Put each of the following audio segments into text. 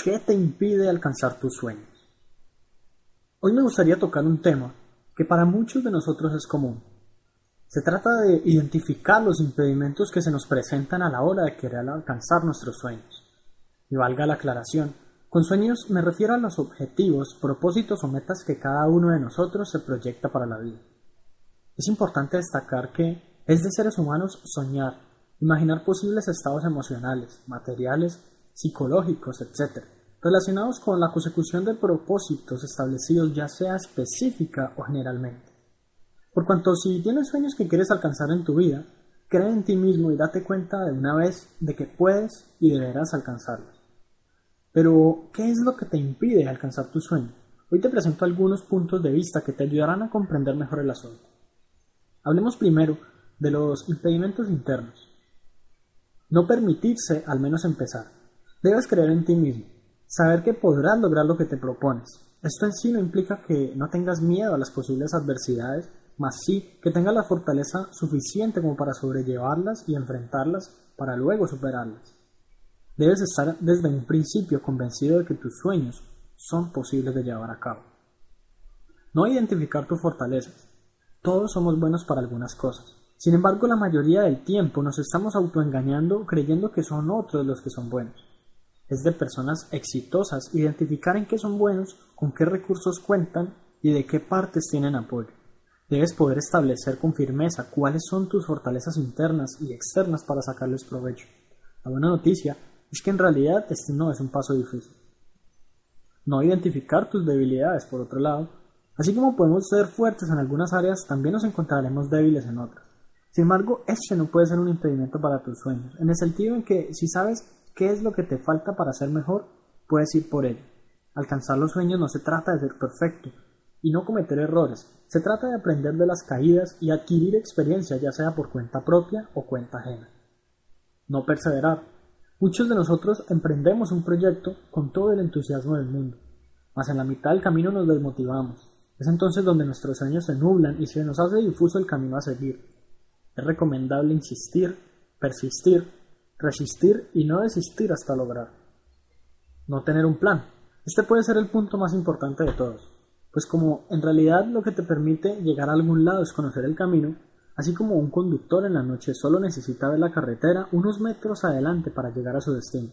¿Qué te impide alcanzar tus sueños? Hoy me gustaría tocar un tema que para muchos de nosotros es común. Se trata de identificar los impedimentos que se nos presentan a la hora de querer alcanzar nuestros sueños. Y valga la aclaración, con sueños me refiero a los objetivos, propósitos o metas que cada uno de nosotros se proyecta para la vida. Es importante destacar que es de seres humanos soñar, imaginar posibles estados emocionales, materiales, psicológicos, etc., relacionados con la consecución de propósitos establecidos ya sea específica o generalmente. Por cuanto si tienes sueños que quieres alcanzar en tu vida, cree en ti mismo y date cuenta de una vez de que puedes y deberás alcanzarlos. Pero, ¿qué es lo que te impide alcanzar tu sueño? Hoy te presento algunos puntos de vista que te ayudarán a comprender mejor el asunto. Hablemos primero de los impedimentos internos. No permitirse al menos empezar. Debes creer en ti mismo, saber que podrás lograr lo que te propones. Esto en sí no implica que no tengas miedo a las posibles adversidades, mas sí que tengas la fortaleza suficiente como para sobrellevarlas y enfrentarlas para luego superarlas. Debes estar desde un principio convencido de que tus sueños son posibles de llevar a cabo. No identificar tus fortalezas. Todos somos buenos para algunas cosas. Sin embargo, la mayoría del tiempo nos estamos autoengañando creyendo que son otros los que son buenos. Es de personas exitosas identificar en qué son buenos, con qué recursos cuentan y de qué partes tienen apoyo. Debes poder establecer con firmeza cuáles son tus fortalezas internas y externas para sacarles provecho. La buena noticia es que en realidad este no es un paso difícil. No identificar tus debilidades, por otro lado, así como podemos ser fuertes en algunas áreas, también nos encontraremos débiles en otras. Sin embargo, este no puede ser un impedimento para tus sueños, en el sentido en que si sabes qué es lo que te falta para ser mejor, puedes ir por ello. Alcanzar los sueños no se trata de ser perfecto y no cometer errores, se trata de aprender de las caídas y adquirir experiencia ya sea por cuenta propia o cuenta ajena. No perseverar. Muchos de nosotros emprendemos un proyecto con todo el entusiasmo del mundo, mas en la mitad del camino nos desmotivamos. Es entonces donde nuestros sueños se nublan y se nos hace difuso el camino a seguir. Es recomendable insistir, persistir, resistir y no desistir hasta lograr. No tener un plan. Este puede ser el punto más importante de todos, pues como en realidad lo que te permite llegar a algún lado es conocer el camino, así como un conductor en la noche solo necesita ver la carretera unos metros adelante para llegar a su destino.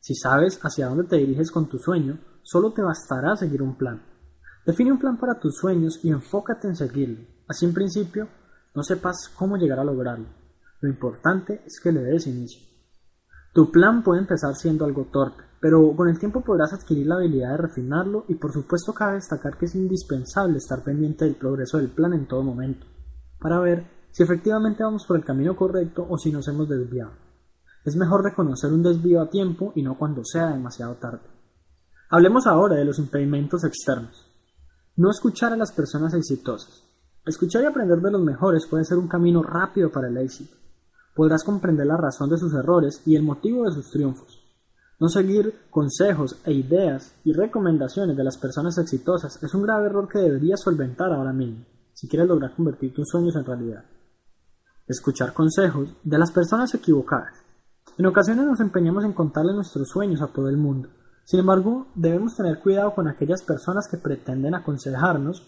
Si sabes hacia dónde te diriges con tu sueño, solo te bastará seguir un plan. Define un plan para tus sueños y enfócate en seguirlo. Así en principio no sepas cómo llegar a lograrlo. Lo importante es que le des inicio. Tu plan puede empezar siendo algo torpe, pero con el tiempo podrás adquirir la habilidad de refinarlo y por supuesto cabe destacar que es indispensable estar pendiente del progreso del plan en todo momento, para ver si efectivamente vamos por el camino correcto o si nos hemos desviado. Es mejor reconocer un desvío a tiempo y no cuando sea demasiado tarde. Hablemos ahora de los impedimentos externos. No escuchar a las personas exitosas. Escuchar y aprender de los mejores puede ser un camino rápido para el éxito. Podrás comprender la razón de sus errores y el motivo de sus triunfos. No seguir consejos e ideas y recomendaciones de las personas exitosas es un grave error que deberías solventar ahora mismo, si quieres lograr convertir tus sueños en realidad. Escuchar consejos de las personas equivocadas. En ocasiones nos empeñamos en contarle nuestros sueños a todo el mundo. Sin embargo, debemos tener cuidado con aquellas personas que pretenden aconsejarnos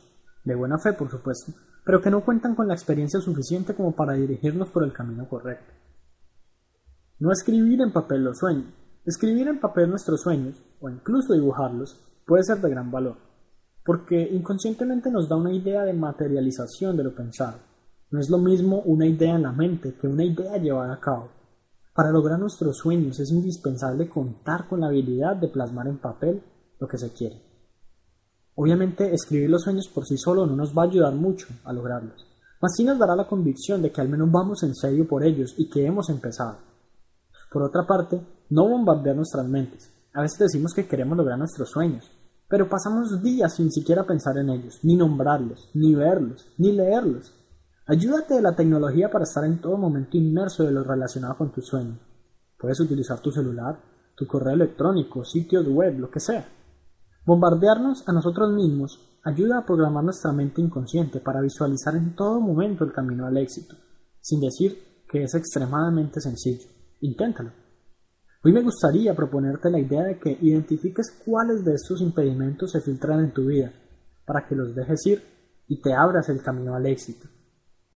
de buena fe por supuesto, pero que no cuentan con la experiencia suficiente como para dirigirnos por el camino correcto. No escribir en papel los sueños. Escribir en papel nuestros sueños, o incluso dibujarlos, puede ser de gran valor, porque inconscientemente nos da una idea de materialización de lo pensado. No es lo mismo una idea en la mente que una idea llevada a cabo. Para lograr nuestros sueños es indispensable contar con la habilidad de plasmar en papel lo que se quiere. Obviamente, escribir los sueños por sí solo no nos va a ayudar mucho a lograrlos, mas sí nos dará la convicción de que al menos vamos en serio por ellos y que hemos empezado. Por otra parte, no bombardear nuestras mentes. A veces decimos que queremos lograr nuestros sueños, pero pasamos días sin siquiera pensar en ellos, ni nombrarlos, ni verlos, ni leerlos. Ayúdate de la tecnología para estar en todo momento inmerso de lo relacionado con tus sueños. Puedes utilizar tu celular, tu correo electrónico, sitios web, lo que sea. Bombardearnos a nosotros mismos ayuda a programar nuestra mente inconsciente para visualizar en todo momento el camino al éxito, sin decir que es extremadamente sencillo. Inténtalo. Hoy me gustaría proponerte la idea de que identifiques cuáles de estos impedimentos se filtran en tu vida, para que los dejes ir y te abras el camino al éxito.